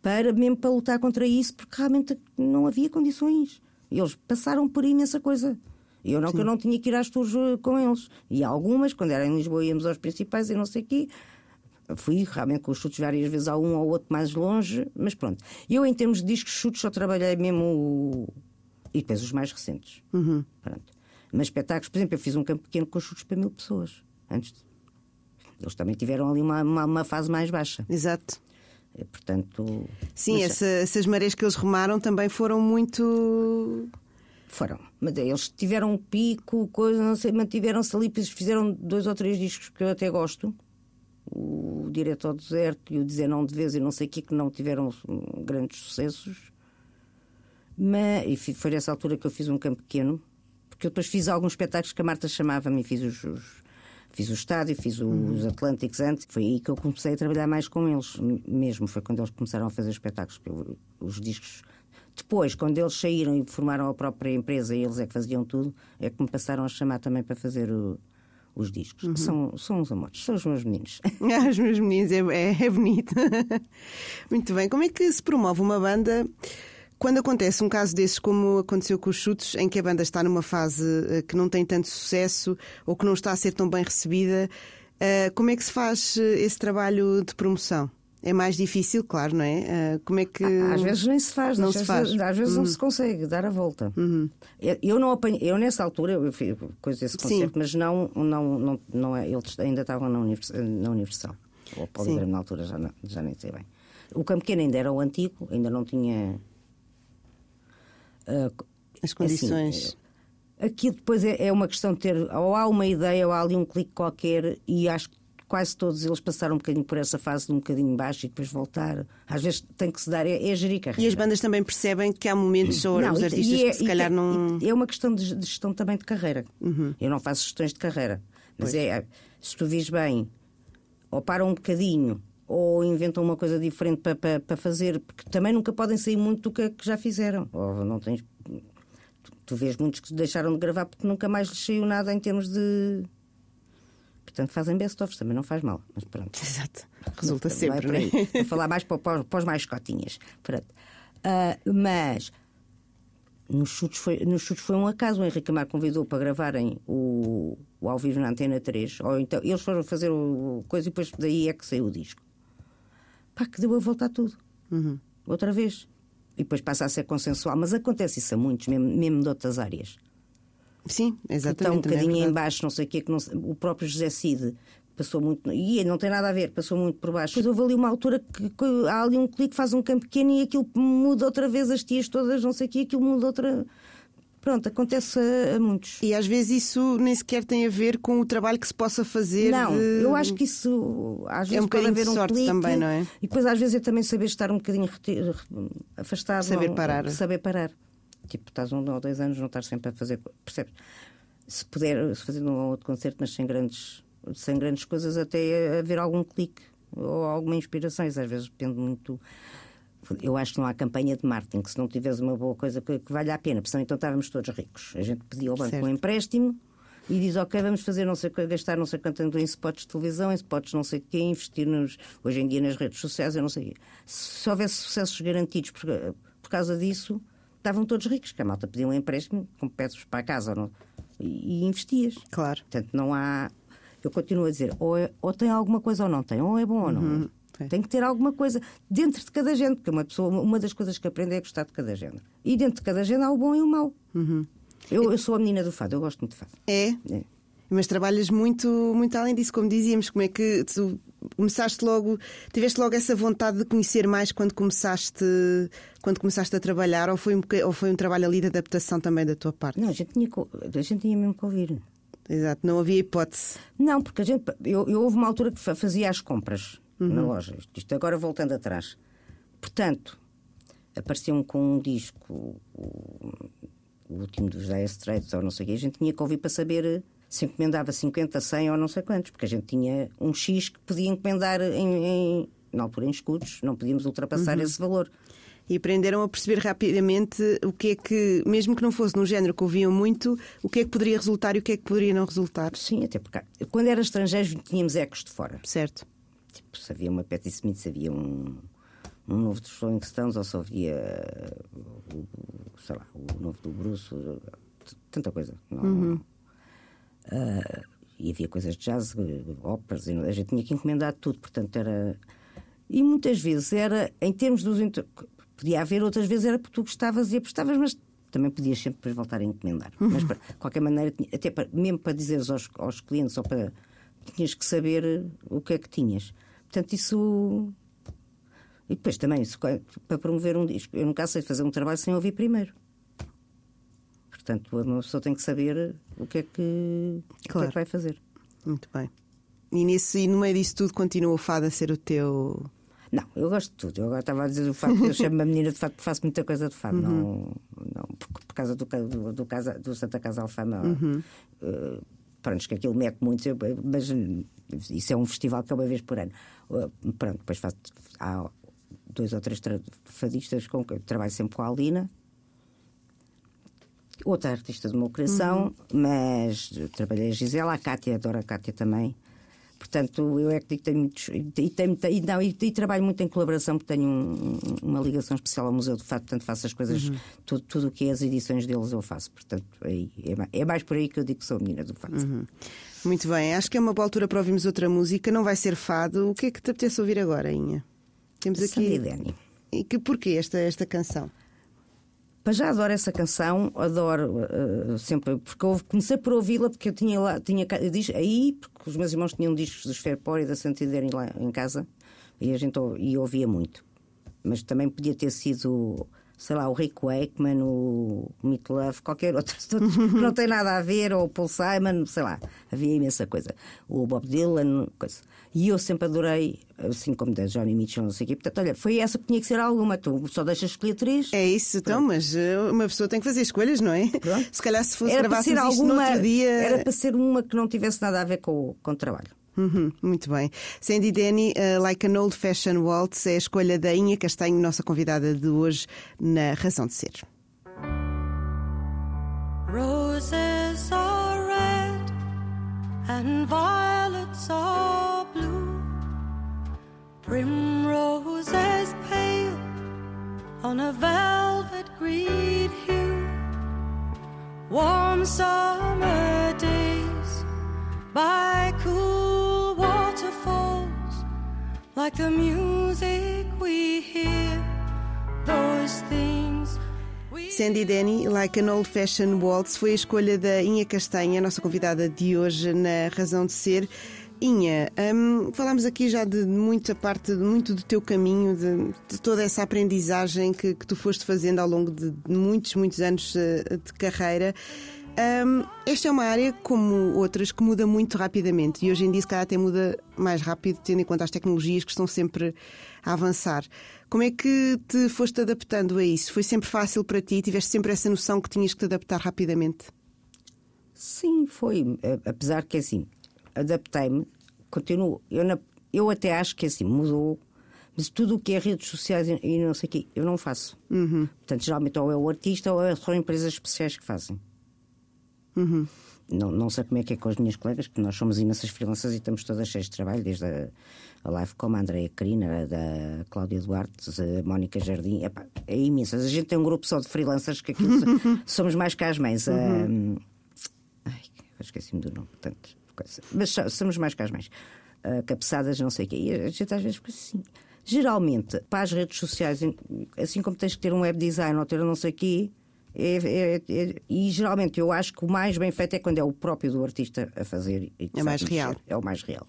Para, mesmo para lutar contra isso, porque realmente não havia condições. Eles passaram por imensa coisa. Eu não, que eu não tinha que ir às tours eh, com eles. E algumas, quando era em Lisboa, íamos aos principais e não sei o quê. Fui realmente com os chutes várias vezes a um ou outro mais longe, mas pronto. Eu, em termos de discos chutes, só trabalhei mesmo. o- E depois os mais recentes. Pronto. Mas espetáculos, por exemplo, eu fiz um campo pequeno com chutes para mil pessoas. Antes de... Eles também tiveram ali uma, uma, uma fase mais baixa. Exato. Eh, Portanto. Sim, mas essa- essas marés que eles remaram também foram muito. Foram. Mas eles tiveram um pico, coisa, não sei, mantiveram-se ali, fizeram dois ou três discos que eu até gosto. O Direto ao Deserto e o Dizer Não de Vez e não sei o que, que não tiveram grandes sucessos. Mas, e foi nessa altura que eu fiz um campo pequeno, porque eu depois fiz alguns espetáculos que a Marta chamava-me e fiz os, os- Fiz o estádio, fiz os Atlânticos antes. Foi aí que eu comecei a trabalhar mais com eles, mesmo. Foi quando eles começaram a fazer espetáculos. os discos. Depois, quando eles saíram e formaram a própria empresa e eles é que faziam tudo, é que me passaram a chamar também para fazer o- os discos. Que são, são os amores, são os meus meninos. Ah, os meus meninos, é, é, é bonito. Muito bem. Como é que se promove uma banda quando acontece um caso desses, como aconteceu com os chutes, em que a banda está numa fase eh, que não tem tanto sucesso ou que não está a ser tão bem recebida, eh, como é que se faz eh, esse trabalho de promoção? É mais difícil, claro, não é? Como é que. Às vezes nem se faz, não às se vezes, faz. Às vezes Uhum. não se consegue dar a volta. Eu, eu não apanhei, eu nessa altura, eu fiz coisa desse Sim. concerto, mas não, não, não, não é, eles ainda estavam na, univers, na Universal. Ou Poligrama na altura, já, já nem sei bem. O Campo Pequeno ainda era o antigo, ainda não tinha. ah, As condições. Aqui depois é, é uma questão de ter, ou há uma ideia, ou há ali um clique qualquer, e acho que quase todos eles passaram um bocadinho por essa fase de um bocadinho baixo e depois voltar. Às vezes tem que se dar, é, é gerir carreira. E as bandas também percebem que há momentos ou Não, os artistas é- que se calhar não. É uma questão de de gestão também de carreira. Eu não faço gestões de carreira. Mas é, se tu vis bem, ou param um bocadinho, ou inventam uma coisa diferente para, para, para fazer, porque também nunca podem sair muito do que, que já fizeram. Ou não tens. Tu, tu vês muitos que deixaram de gravar porque nunca mais lhes saiu nada em termos de. Portanto, fazem best-ofs, também não faz mal. Mas pronto. Exato. Resulta Vai sempre, por não é? aí. Vou falar mais para, para, para os mais cotinhas. Pronto. Ah, mas nos chutes, foi, nos chutes foi um acaso. O Henrique Amar convidou para gravarem o, o ao vivo na Antena 3. Ou então, eles foram fazer o, o coisa e depois daí é que saiu o disco. Pá, que deu a volta a tudo. Uhum. Outra vez. E depois passa a ser consensual. Mas acontece isso a muitos, mesmo, mesmo de outras áreas. Sim, que está um exatamente. é bocadinho em verdade. baixo, não sei o quê, que não o próprio José Cid passou muito, e não tem nada a ver, passou muito por baixo. Depois houve ali uma altura que, que há ali um clique, faz um campo pequeno e aquilo muda outra vez, as tias todas, não sei o quê, aquilo muda outra. Pronto, acontece a, a muitos. E às vezes isso nem sequer tem a ver com o trabalho que se possa fazer. Não, de- eu acho que isso às vezes É um pode haver um sorte clique, também, não é? E depois às vezes é também saber estar um bocadinho afastado. Saber parar. Saber parar. Tipo, estás um ou dois anos, não estás sempre a fazer. Percebes? Se puder se fazer um ou outro concerto, mas sem grandes, sem grandes coisas, até haver algum clique ou alguma inspiração. Isso às vezes depende muito. Eu acho que não há campanha de marketing, que se não tiveres uma boa coisa que, que valha a pena, porque senão então estávamos todos ricos. A gente pedia ao banco Certo. um empréstimo e diz, ok, vamos fazer não sei gastar não sei quanto em spots de televisão, em spots não sei o quê, investir nos, hoje em dia nas redes sociais, eu não sei. Se houvesse sucessos garantidos por, por causa disso, estavam todos ricos, que a malta pedia um empréstimo, com peças para casa não, e, e investias. Claro. Portanto, não há. Eu continuo a dizer, ou, é- ou tem alguma coisa ou não tem, ou é bom ou não. é. é. Tem que ter alguma coisa dentro de cada género, porque uma pessoa, uma das coisas que aprende é gostar de cada género. E dentro de cada género há o bom e o mau. Eu, eu sou a menina do fado, eu gosto muito de fado. É. É. Mas trabalhas muito, muito além disso, como dizíamos. Como é que tu começaste logo, tiveste logo essa vontade de conhecer mais quando começaste, quando começaste a trabalhar, ou foi, um, ou foi um trabalho ali de adaptação também da tua parte? Não, a gente tinha, a gente tinha mesmo que ouvir. Exato, não havia hipótese. Não, porque a gente. Eu, eu houve uma altura que fa- fazia as compras na loja. Isto- agora voltando atrás. Portanto, apareciam com um disco, o, o último dos Dire Straits ou não sei o quê, a gente tinha que ouvir para saber se encomendava 50, 100 ou não sei quantos, porque a gente tinha um X que podia encomendar em, em- na altura em escudos, não podíamos ultrapassar esse valor. E aprenderam a perceber rapidamente o que é que, mesmo que não fosse num género que ouviam muito, o que é que poderia resultar e o que é que poderia não resultar. Sim, até porque quando era estrangeiros tínhamos ecos de fora. Certo. Tipo, se havia uma Patti Smith, se havia um, um novo dos Rolling Stones, ou se havia o, sei lá, o novo do Bruce, tanta coisa. Não, Ah, e havia coisas de jazz, óperas, e a gente tinha que encomendar tudo, portanto era. E muitas vezes era, em termos dos. Podia haver, outras vezes era porque tu gostavas e apostavas, mas também podias sempre depois voltar a encomendar. Mas, para- de qualquer maneira, até para- mesmo para dizeres aos, aos clientes, ou para. tinhas que saber eh, o que é que tinhas. Portanto, isso. E depois também, isso, para promover um disco, eu nunca sei fazer um trabalho sem ouvir primeiro. Portanto, uma pessoa tem que saber o que é que, o que, é Claro. que vai fazer. Muito bem. E, nesse, e no meio disso tudo continua o fado a ser o teu. Não, eu gosto de tudo. Eu agora estava a dizer o fado, eu chamo-me a menina de fado porque faço muita coisa de fado. Não, não, por, por causa do, do, do, casa, do Santa Casa Alfama. eh, pronto, que aquilo mete muito, eu- mas eh, isso é um festival que é uma vez por ano. Eh, pronto, depois faço. Há dois ou três fadistas com que eu trabalho sempre com a Alina. Outra artista do meu coração, mas trabalhei a Gisela, a Cátia, adoro a Cátia também. Portanto, eu é que digo que tenho muitos. E, tenho, e, não, e, e trabalho muito em colaboração, porque tenho um- uma ligação especial ao Museu do Fado, portanto, faço as coisas, tudo, tudo o que é as edições deles eu faço. Portanto, é, é mais por aí que eu digo que sou a menina do Fado. Muito bem, acho que é uma boa altura para ouvirmos outra música. Não vai ser fado. O que é que te apetece ouvir agora, Inha? Temos Sandy aqui. Denny. E que porquê esta, esta canção? Para já adoro essa canção, adoro eh, sempre, porque eu comecei por ouvi-la porque eu tinha lá, tinha aí, porque os meus irmãos tinham discos dos Fairport e da Santiderem lá em casa e a gente e ouvia muito. Mas também podia ter sido, sei lá, o Rick Wakeman, o Meat Love, qualquer outro, não tem nada a ver, ou o Paul Simon, sei lá, havia imensa coisa. O Bob Dylan, coisa. E eu sempre adorei, assim como da Johnny Mitchell, não sei o quê. Portanto, olha, foi essa que tinha que ser alguma. Tu só deixas escolher três. É isso, então, mas eh, uma pessoa tem que fazer escolhas, não é? Pronto. Se calhar se fosse ser isto no alguma, outro dia. era para ser uma que não tivesse nada a ver com, com o trabalho. Uhum, muito bem. Sandy Denny, uh, Like an Old Fashioned Waltz, é a escolha da Inha Castanho, nossa convidada de hoje na Razão de Ser. Roses are red and violets are blue. Primroses pale on a velvet green hue. Warm summer days by like the music we hear. Those things Sandy Denny, Like an Old Fashioned Waltz, foi a escolha da Inha Castanha, nossa convidada de hoje na Razão de Ser. Inha, hum, falámos aqui já de muita parte, muito do teu caminho, de, de toda essa aprendizagem que, que tu foste fazendo ao longo de muitos, muitos anos eh, de carreira. Hum, esta é uma área, como outras, que muda muito rapidamente e hoje em dia, se calhar, até muda mais rápido, tendo em conta as tecnologias que estão sempre a avançar. Como é que te foste adaptando a isso? Foi sempre fácil para ti? Tiveste sempre essa noção que tinhas que te adaptar rapidamente? Sim, foi. Apesar que assim, adaptei-me, continuo. Eu, na- eu até acho que assim, mudou, mas tudo o que é redes sociais e- não sei o quê, eu não faço. Portanto, geralmente ou é o artista ou é só empresas especiais que fazem. Não, não sei como é que é com as minhas colegas, que nós somos imensas freelancers e estamos todas cheias de trabalho, desde a, a Live como a Andréa Carina, a da Cláudia Duarte, a Mónica Jardim, epá, é imensas. A gente tem um grupo só de freelancers que aquilo somos mais que as mães. A- Ai, eu esqueci-me do nome, coisa. mas so- somos mais que as mães. Ah, cabeçadas, não sei o quê. E a gente às vezes fica assim. Geralmente, para as redes sociais, assim como tens que ter um web design ou ter não sei o quê, é- é- é- e geralmente eu acho que o mais bem feito é quando é o próprio do artista a fazer. É mais mexer. real. É o mais real.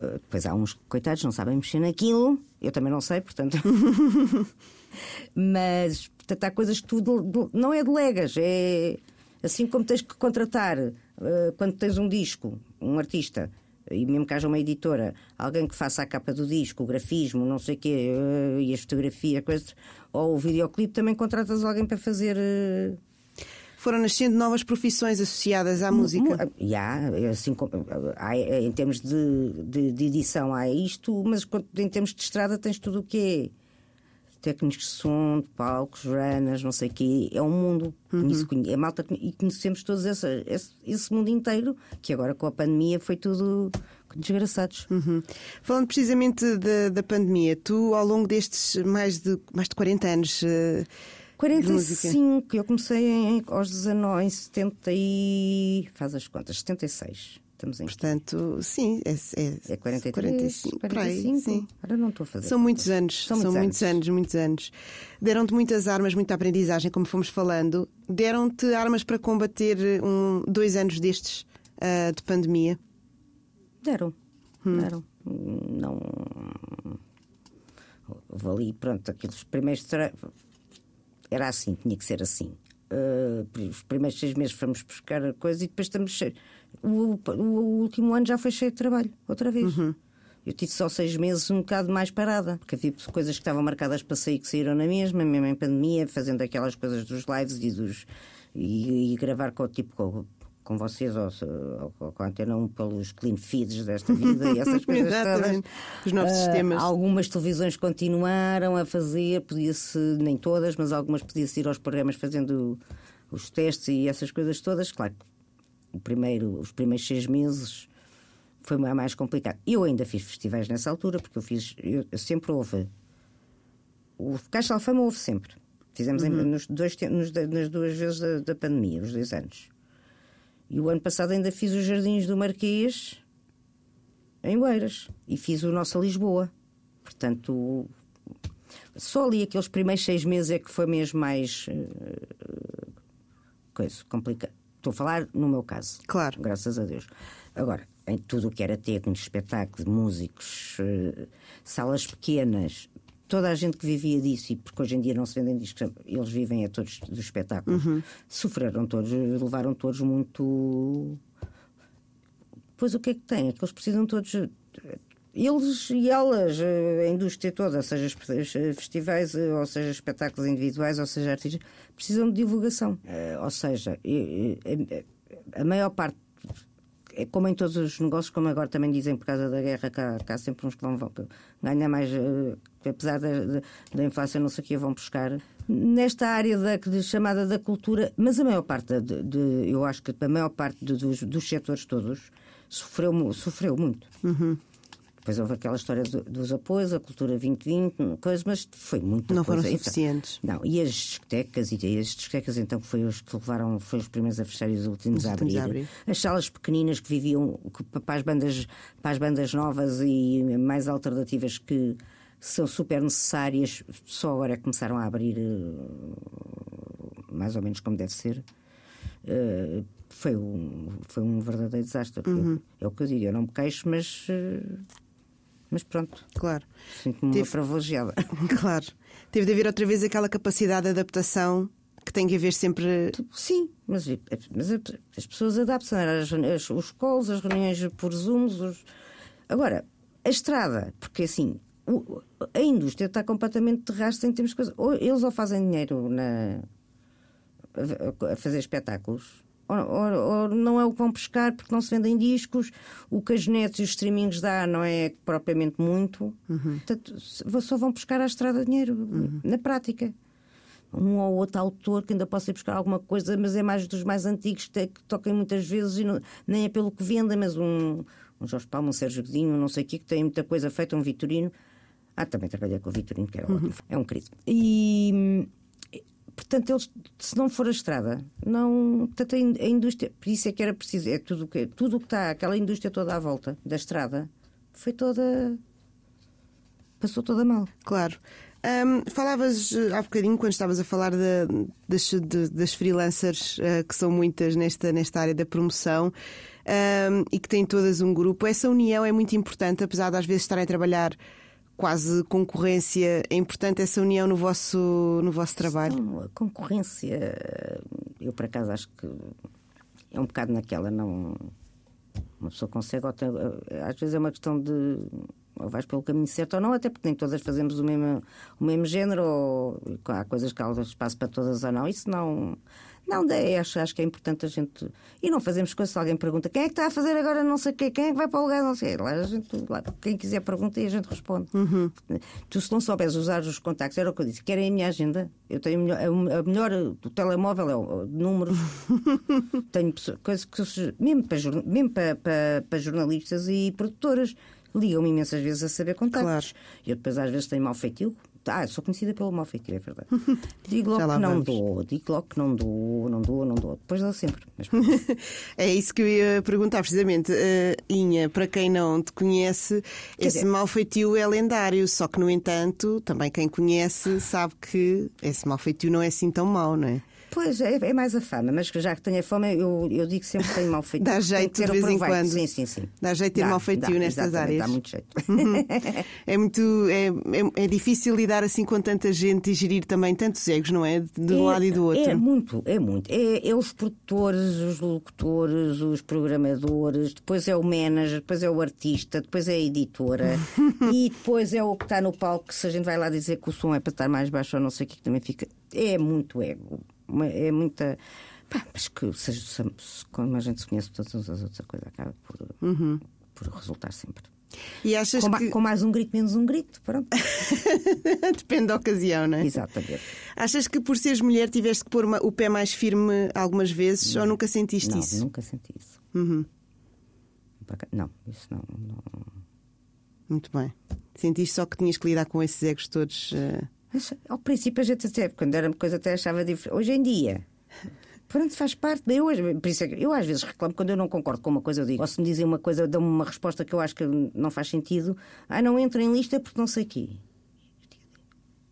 Uh, depois há uns coitados não sabem mexer naquilo, eu também não sei, portanto. Mas portanto, há coisas que tu de- de- não é delegas, é assim como tens que contratar uh, quando tens um disco, um artista. E mesmo que haja uma editora, alguém que faça a capa do disco, o grafismo, não sei o quê, uh, e as fotografias, coisas, ou o videoclipe, também contratas alguém para fazer uh, Foram nascendo novas profissões associadas à música. e há, assim, há, em termos de, de- de edição, há isto, mas em termos de estrada tens tudo o que é técnicos de som, de palcos, runners, não sei o quê. É um mundo. Conhe- é malta, e conhecemos todos essa- esse, esse mundo inteiro, que agora com a pandemia foi tudo desgraçados. Uhum. Falando precisamente da, da pandemia, tu ao longo destes mais de, mais de 40 anos. eh, de música. 45, eu comecei em, aos 19, em 70 e. faz as contas, 76. Estamos em. Portanto, sim, é, é, É 43, 45, por aí, 45. sim. Agora não estou a fazer. São muitos anos, São são, muitos muitos anos, muitos anos. Deram-te muitas armas, muita aprendizagem, como fomos falando. Deram-te armas para combater um, dois anos destes ah, de pandemia. Deram. Deram. Não. Houve ali, pronto, aqueles primeiros. tra- Era assim, tinha que ser assim. Uh, os primeiros seis meses fomos buscar a coisa e depois estamos cheios. O, o último ano já foi cheio de trabalho, outra vez. Eu tive só seis meses um bocado mais parada, porque havia coisas que estavam marcadas para sair que saíram na mesma, mesmo em pandemia, fazendo aquelas coisas dos lives e dos. e, e gravar com tipo. Com, com vocês ou, ou com a Antena 1 pelos clean feeds desta vida e essas coisas todas. Os novos Ah, sistemas. Algumas televisões continuaram a fazer, podia-se, nem todas, mas algumas podia-se ir aos programas fazendo os testes e essas coisas todas, claro que o primeiro, os primeiros seis meses foi mais complicado. Eu ainda fiz festivais nessa altura, porque eu fiz, eu, eu sempre houve. O Caixa Alfama houve sempre. Fizemos em, nos dois, nos, nas duas vezes da, da pandemia, os dois anos. E o ano passado ainda fiz os Jardins do Marquês em Oeiras. E fiz o Nossa Lisboa. Portanto, só ali aqueles primeiros seis meses é que foi mesmo mais. eh, coisa complicada. Estou a falar no meu caso. Claro. Graças a Deus. Agora, em tudo o que era técnicos, espetáculos, músicos, eh, salas pequenas, toda a gente que vivia disso, e porque hoje em dia não se vendem discos, eles vivem a todos dos espetáculos, sofreram todos, levaram todos muito. Pois o que é que tem? É que eles precisam todos. Eles e elas, a indústria toda, seja festivais, ou seja espetáculos individuais, ou seja artistas, precisam de divulgação. Eh, Ou seja, a maior parte é como em todos os negócios, como agora também dizem por causa da guerra, que há, que há sempre uns que vão, vão ganhar mais, eh, apesar da, da, inflação, não sei o que, vão buscar. Nesta área da, de, chamada da cultura, mas a maior parte, de, de- eu acho que a maior parte de- dos, dos setores todos sofreu, sofreu muito. Depois houve aquela história do- dos apoios, a Cultura 2020, coisa, mas foi muito Não foram coisa. Então, suficientes. não, e as discotecas, e as discotecas então foi os que levaram, foi os primeiros a fechar e os últimos, Os a, últimos abrir. a abrir. As salas pequeninas que viviam que, para, as bandas, para as bandas novas e mais alternativas que são super necessárias, só agora é que começaram a abrir eh, mais ou menos como deve ser. Eh, foi, um, foi um verdadeiro desastre. porque Uhum. É o que eu digo, eu não me queixo, mas, eh, mas pronto, Claro. sinto-me Teve- privilegiada. Claro. Teve de haver outra vez aquela capacidade de adaptação que tem que haver sempre. Sim, mas, mas as pessoas adaptam-se. As, as, os calls, as reuniões por Zooms. Os... Agora, a estrada, porque assim, o- a indústria está completamente terrastre em termos de coisas. Ou eles ou fazem dinheiro na, a fazer espetáculos. Ou, ou- ou não é o que vão pescar porque não se vendem discos, o que as nets e os streamings dá não é propriamente muito. Portanto, só vão pescar à estrada dinheiro, na prática um ou outro autor que ainda possa ir buscar alguma coisa, mas é mais dos mais antigos que, toquem muitas vezes e não- nem é pelo que vendem, mas um, um Jorge Palma, um Sérgio Godinho, não sei o quê, que tem muita coisa feita, um Vitorino. Ah, também trabalhei com o Vitorino, que era ótimo. É um querido. E, hum, portanto, eles, se não for a estrada, não. Portanto, a in- a indústria. Por isso é que era preciso. É tudo o que Tudo que está, aquela indústria toda à volta da estrada, foi toda. passou toda mal. Claro. Ahm, falavas eh, há bocadinho, quando estavas a falar da- das, de- das freelancers, eh, que são muitas nesta, nesta área da promoção, ahm, e que têm todas um grupo. Essa união é muito importante, apesar de às vezes estarem a trabalhar quase concorrência. É importante essa união no vosso, no vosso trabalho. Não, a concorrência, eu por acaso acho que é um bocado naquela, não. Uma pessoa consegue, ou tem- às vezes é uma questão de ou vais pelo caminho certo ou não, até porque nem todas fazemos o mesmo, o mesmo género, ou há coisas que há espaço para todas ou não. Isso não. Não, acho, acho que é importante a gente. E não fazemos coisas se alguém pergunta quem é que está a fazer agora não sei o quê, quem é que vai para o lugar, não sei. Lá, a gente, lá, quem quiser pergunta e a gente responde. Tu, se não souberes usar os contactos, era o que eu disse, querem a minha agenda. Eu tenho a melhor, o telemóvel é o, o números. tenho coisas que mesmo, para, mesmo para, para, para jornalistas e produtoras ligam-me imensas vezes a saber contactos. Eu depois às vezes tenho mau feitio. Ah, sou conhecida pelo mau feitio, é verdade. Digo logo que não vamos. dou, digo logo que não dou, não dou, não dou. Depois dou sempre. Mas. É isso que eu ia perguntar precisamente. Eh, Inha, para quem não te conhece, esse dizer- mal feitio é lendário, só que, no entanto, também quem conhece sabe que esse mal feitio não é assim tão mau, não é? Pois, é, é mais a fama, mas já que tenho a fama, eu, eu digo sempre que tenho mau feitio. Dá jeito de vez em proveito. quando. Sim, sim, sim. Dá jeito de ter mau feitio nestas áreas. Dá muito jeito. É muito. É, é, é difícil lidar assim com tanta gente e gerir também tantos egos, não é? De um É- lado e do outro. É muito, é muito. É, é os produtores, os locutores, os programadores, depois é o manager, depois é o artista, depois é a editora e depois é o que está no palco. Se a gente vai lá dizer que o som é para estar mais baixo ou não sei o que, que também fica. É muito ego. Uma- É muita. Pá, mas que seja, se- se- como a gente se conhece todas as outras, a coisa acaba por, Uhum. por resultar sempre. E achas Com, que. com mais um grito, menos um grito. Pronto. Depende da ocasião, não é? Exatamente. Achas que por seres mulher tiveste que pôr uma- o pé mais firme algumas vezes ou nunca sentiste Não, isso? nunca senti isso. Uhum. Não, isso não. não. Muito bem. Sentiste só que tinhas que lidar com esses egos todos. Mas, ao princípio a gente até, quando era uma coisa até achava diferente. Hoje em dia, pronto, faz parte. Eu, por isso é eu às vezes reclamo quando eu não concordo com uma coisa, eu digo, ou se me dizem uma coisa, dão-me uma resposta que eu acho que não faz sentido, ah, não entra em lista porque não sei o quê.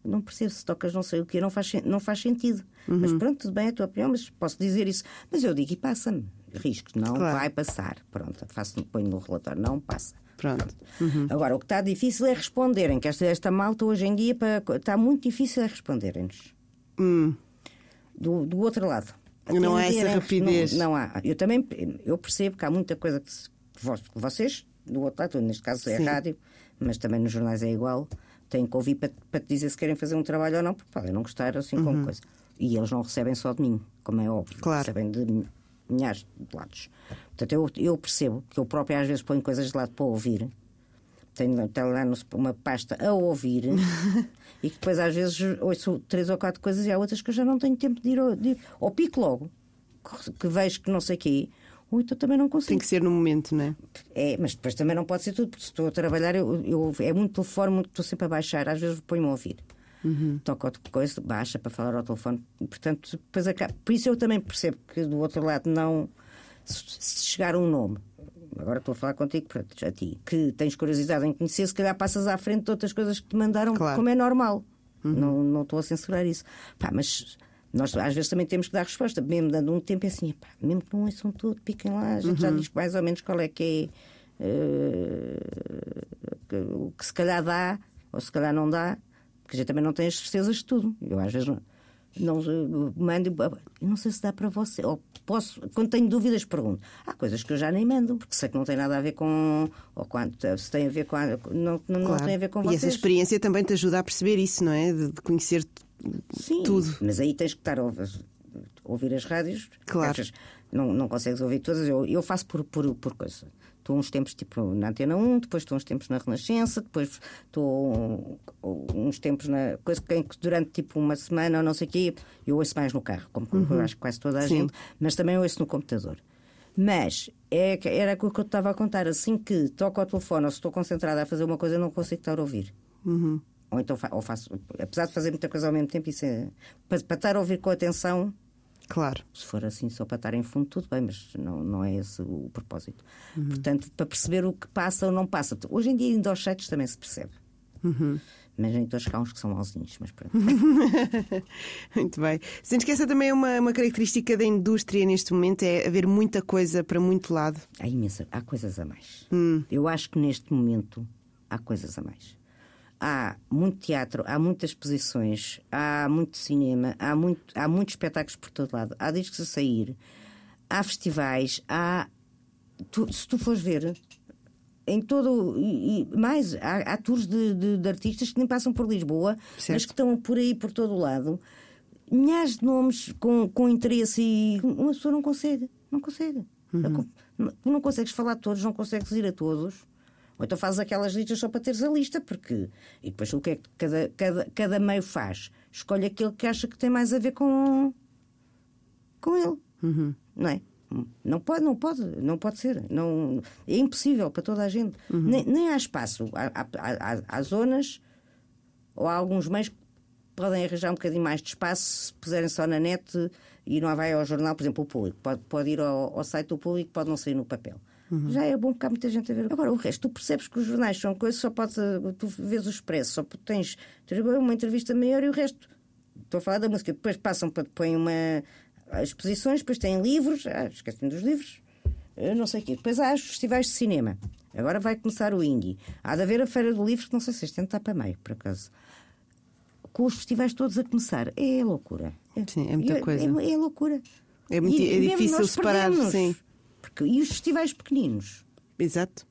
Não percebo se tocas não sei o quê, não faz, não faz sentido. Mas pronto, tudo bem, é a tua opinião, mas posso dizer isso. Mas eu digo e passa-me. Riscos, não Claro. vai passar. Pronto, faço, ponho no relatório, não passa. Pronto. Agora, o que está difícil é responderem, que esta, esta malta hoje em dia para- está muito difícil é responderem-nos. Hum, Do, do outro lado. Não há essa rapidez. Não, não há. Eu também eu percebo que há muita coisa que, se- que vo- que vocês, do outro lado, neste caso é Sim. a rádio, mas também nos jornais é igual, têm que ouvir para, para te dizer se querem fazer um trabalho ou não, porque podem não gostar assim como coisa. E eles não recebem só de mim, como é óbvio. Uhum. Claro. Recebem de milhares de lados. Portanto, eu, eu percebo que eu próprio às vezes ponho coisas de lado para ouvir. Tenho, tenho lá uma pasta a ouvir e que depois às vezes ouço três ou quatro coisas e há outras que eu já não tenho tempo de ir de ir- ou pico logo, que vejo que não sei o quê, ou então também não consigo. tem que ser no momento, não é? É, mas depois também não pode ser tudo, porque se estou a trabalhar, eu, eu- é muito telefone, muito, estou sempre a baixar, às vezes ponho-me a ouvir. Toco outra coisa, baixa para falar ao telefone. Portanto, depois acaba. Por isso eu também percebo que do outro lado não. Se chegar um nome, agora estou a falar contigo, pronto, a ti, que tens curiosidade em conhecer, se calhar passas à frente de outras coisas que te mandaram, Claro. como é normal. Não, não estou a censurar isso. Pá, mas nós às vezes também temos que dar resposta, mesmo dando um tempo é assim, pá, mesmo que não ouçam tudo, piquem lá, a gente já diz mais ou menos qual é que é eh, que- o que se calhar dá, ou se calhar não dá, porque a gente também não tem as certezas de tudo. Eu às vezes não, não eh, mando, eu não sei se dá para você, ou posso, quando tenho dúvidas, pergunto. Há coisas que eu já nem mando, porque sei que não tem nada a ver com, ou quanto, se tem a ver com, não, não, não Claro. tem a ver com e vocês. essa experiência também te ajuda a perceber isso, não é? De, de conhecer Sim, tudo. Mas aí tens que estar a ouvir, ouvir as rádios. Claro. Achas- Não, não consegues ouvir todas. Eu, eu faço por, por, por coisa. Estou uns tempos tipo na Antena 1, depois estou uns tempos na Renascença, depois estou uns tempos na coisa que durante tipo uma semana ou não sei o quê, eu ouço mais no carro, como eu acho que quase toda a Uhum. Sim. gente, mas também ouço no computador. Mas é, era aquilo que eu estava a contar. Assim que toco ao telefone ou se estou concentrada a fazer uma coisa, eu não consigo estar a ouvir. Uhum. Ou então ou faço, apesar de fazer muita coisa ao mesmo tempo, isso é, para, para estar a ouvir com atenção, Claro. se for assim só para estar em fundo, tudo bem, mas não, não é esse o propósito. Uhum. Portanto, para perceber o que passa ou não passa. Hoje em dia, ainda aos sites também se percebe. Uhum. Mas nem todos cá uns que são mauzinhos, mas pronto. Muito bem. Sentes que essa também é uma, uma característica da indústria neste momento, é haver muita coisa para muito lado. Há imensa, há coisas a mais. Hum. Eu acho que neste momento há coisas a mais. Há muito teatro, há muitas exposições, há muito cinema, há, muito, há muitos espetáculos por todo lado, há discos a sair, há festivais, há. tu- se tu fores ver, em todo. E, e mais, há, há tours de, de- de artistas que nem passam por Lisboa, Certo. mas que estão por aí, por todo o lado. Milhares de nomes com, com interesse e uma pessoa não consegue. Não consegue. Uhum. Não, não consegues falar de todos, não consegues ir a todos. Ou então fazes aquelas listas só para teres a lista, porque. E depois o que é que cada, cada, cada meio faz? Escolhe aquele que acha que tem mais a ver com. com ele. Uhum. Não é? Não pode, não pode, não pode ser. Não, é impossível para toda a gente. Uhum. Nem, nem há espaço. Há, há- há- há zonas ou há alguns meios que podem arranjar um bocadinho mais de espaço se puserem só na net e não vai ao jornal, por exemplo, o público. Pode, pode ir ao, ao site do público, pode não sair no papel. Já é bom porque há muita gente a ver. Agora, o resto, tu percebes que os jornais são coisas, só pode. Tu vês o expresso, só tens, tens uma entrevista maior e o resto. Estou a falar da música. Depois passam para põem uma. as exposições, depois têm livros. Ah, esqueci-me dos livros. Eu não sei o quê. Depois há os festivais de cinema. Agora vai começar o Indie. Há de haver a Feira do Livro, que não sei se este ano está para meio, por acaso. Com os festivais todos a começar. É loucura. Sim, é muita coisa. É, é loucura. É muito- E é difícil separar, perdemos. sim. Porque, e os festivais pequeninos? Exato.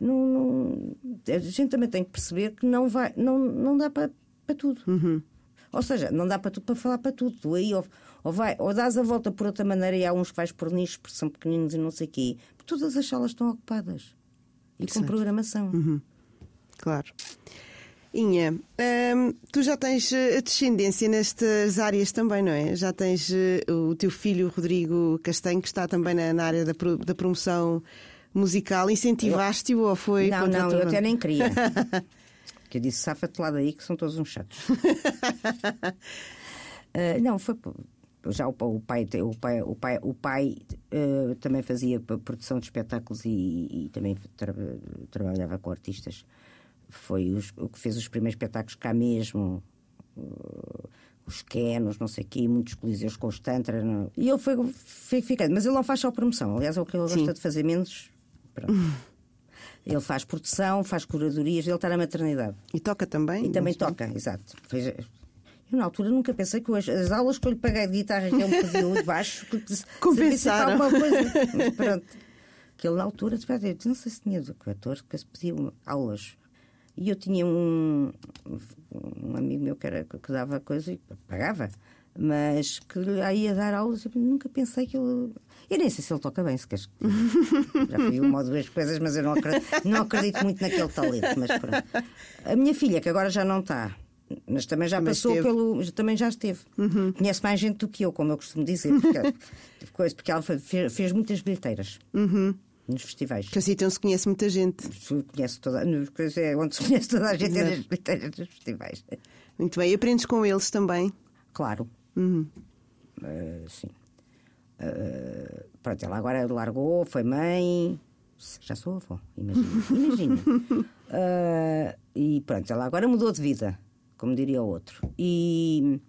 Não, não- a gente também tem que perceber que não, vai, não, não dá para, para tudo. Ou seja, não dá para, tu, para falar para tudo. Tu aí ou, ou, vai, ou dás a volta por outra maneira e há uns que vais por nichos porque são pequeninos e não sei o quê. Todas as salas estão ocupadas. E com Certo. programação. Claro. Inha, hum, tu já tens eh, descendência nestas áreas também, não é? Já tens eh, o teu filho Rodrigo Castanho, que está também na, na área da, pro- da promoção musical. Incentivaste-o ou foi? não, a não, eu até nem queria. que eu disse, safa-te lá daí que são todos uns chatos. Ah, não, foi. Já o, o pai, o pai, o pai, o pai ah, também fazia produção de espetáculos e, e também tra- trabalhava com artistas. Foi os- o que fez os primeiros espetáculos cá mesmo. ah, os Kenos, não sei o quê, muitos coliseus com os Tantra. não- E ele foi, foi ficando. Mas ele não faz só promoção. Aliás, é o que ele gosta de fazer menos. Ele faz produção, faz curadorias, ele está na maternidade. E toca também? E também toca, exato. Fez- Eu, na altura, nunca pensei que as, as aulas que eu lhe paguei de guitarra que ele me pediu de baixo Compensaram. alguma coisa. Mas pronto. Que ele, na altura, eu não sei se tinha 14, que se pediam aulas. E eu tinha um, um amigo meu que, era, que dava coisa e pagava, mas que aí ia dar aulas. Eu nunca pensei que ele. Eu nem sei se ele toca bem, se queres. que- Já fui uma ou duas coisas, mas eu não acredito, não acredito muito naquele talento. Mas pronto. A minha filha, que agora já não está, mas também já passou esteve. pelo. Também já esteve. Conhece mais gente do que eu, como eu costumo dizer, porque, coisa, porque ela fez, fez muitas bilheteiras nos festivais. Que assim então se conhece muita gente. Se Conhece toda, nos é onde se conhece toda a gente é nas bilheteiras dos festivais. Muito bem. E aprendes com eles também. Claro. Eh, sim. Eh, pronto, ela agora largou, foi mãe. Já sou avó, imagina. imagina. Eh, e pronto, ela agora mudou de vida, como diria o outro. E,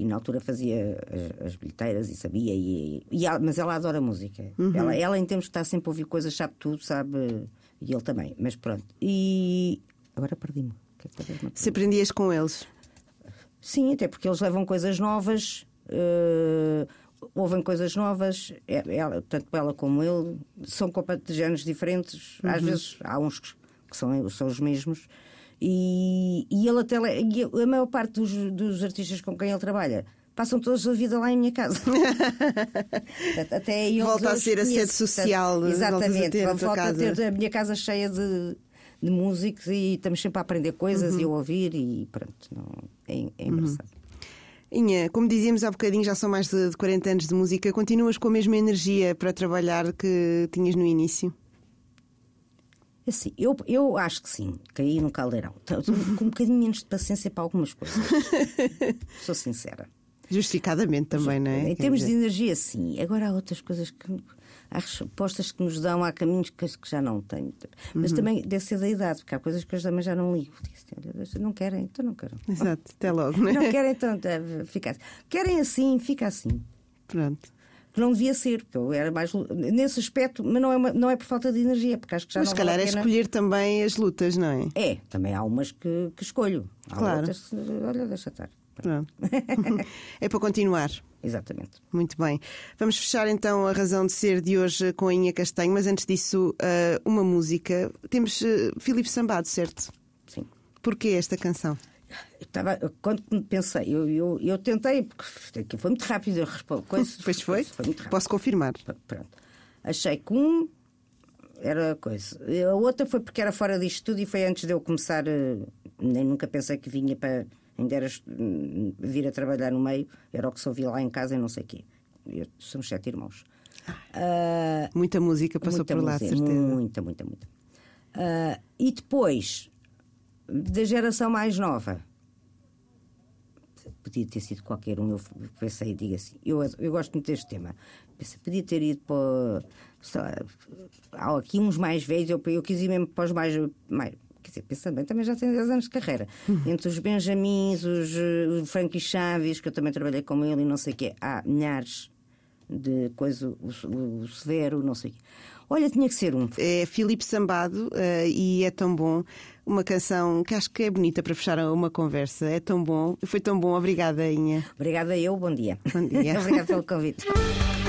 e na altura fazia as, as bilheteiras e sabia, e, e ela- mas ela adora música. Ela, ela, em termos de estar sempre a ouvir coisas, sabe tudo, sabe. E ele também, mas pronto. E agora perdi-me. Que que Se aprendias com eles. Sim, até porque eles levam coisas novas, eh, ouvem coisas novas, é- ela, tanto ela como ele, são de géneros diferentes. Às vezes há uns que que são, são os mesmos. E, e ele até e a maior parte dos, dos artistas com quem ele trabalha passam toda a sua vida lá em minha casa. Até Volta a ser a sede social, Portanto, voltas a Exatamente, ter a tua volta a ter a minha casa cheia de, de músicos e estamos sempre a aprender coisas Uhum. e a ouvir e pronto, não, é, é engraçado. Inha, como dizíamos há bocadinho, já são mais de 40 anos de música. Continuas com a mesma energia para trabalhar que tinhas no início? Assim, eu, eu acho que sim, caí no caldeirão. Com um bocadinho menos de paciência para algumas coisas. Sou sincera. Justificadamente também, não é? Em termos de energia, sim. Agora há outras coisas que. Há respostas que nos dão, há caminhos que, que já não tenho. Uhum. Mas também deve ser da idade, porque há coisas que eu também já não ligo. Disse, não querem, então não quero. Exato, até logo, não é? Não querem, então deve ficar assim. Querem assim, fica assim. Pronto. Que não devia ser, porque eu era mais. Nesse aspecto, mas não é, uma- não é por falta de energia, porque acho que já Mas não se calhar vale é escolher também as lutas, não é? É, também há umas que, que escolho. Há Claro. outras olha, deixa estar. É para continuar. Exatamente. Muito bem. Vamos fechar então a razão de ser de hoje com a Inha Castanho, mas antes disso, ah, uma música. Temos ah, Filipe Sambado, certo? Sim. Porquê esta canção? Estava, quando pensei, eu, eu, eu tentei, porque foi muito rápido, respondo. Coisa, Pois foi? Foi muito rápido. Posso confirmar. Pronto. Achei que um era coisa. A outra foi porque era fora disto tudo e foi antes de eu começar. eh, Nem nunca pensei que vinha para. Ainda era hum, vir a trabalhar no meio, era o que se ouvia lá em casa e não sei o quê. Eu- somos sete irmãos. Ah, Muita música passou muita por lá, música, certeza. Muita, muita, muita. Ah, e depois, da geração mais nova, podia ter sido qualquer um, eu pensei, digo assim, eu, eu gosto muito deste tema. Pensei, podia ter ido para. sei lá, há aqui uns mais velhos, eu, eu quis ir mesmo para os mais. mais quer dizer, pensando bem, também já tenho 10 anos de carreira. Entre os Benjamins, os, eh, o Frankie Chaves, que eu também trabalhei com ele e não sei o quê, há milhares de coisa, o, o Severo, não sei o quê. Olha, tinha que ser um. É Filipe Sambado ah, e é tão bom. Uma canção que acho que é bonita para fechar uma conversa. É tão bom. Foi tão bom. Obrigada, Inha. Obrigada eu, bom dia. Bom dia. Obrigada pelo convite.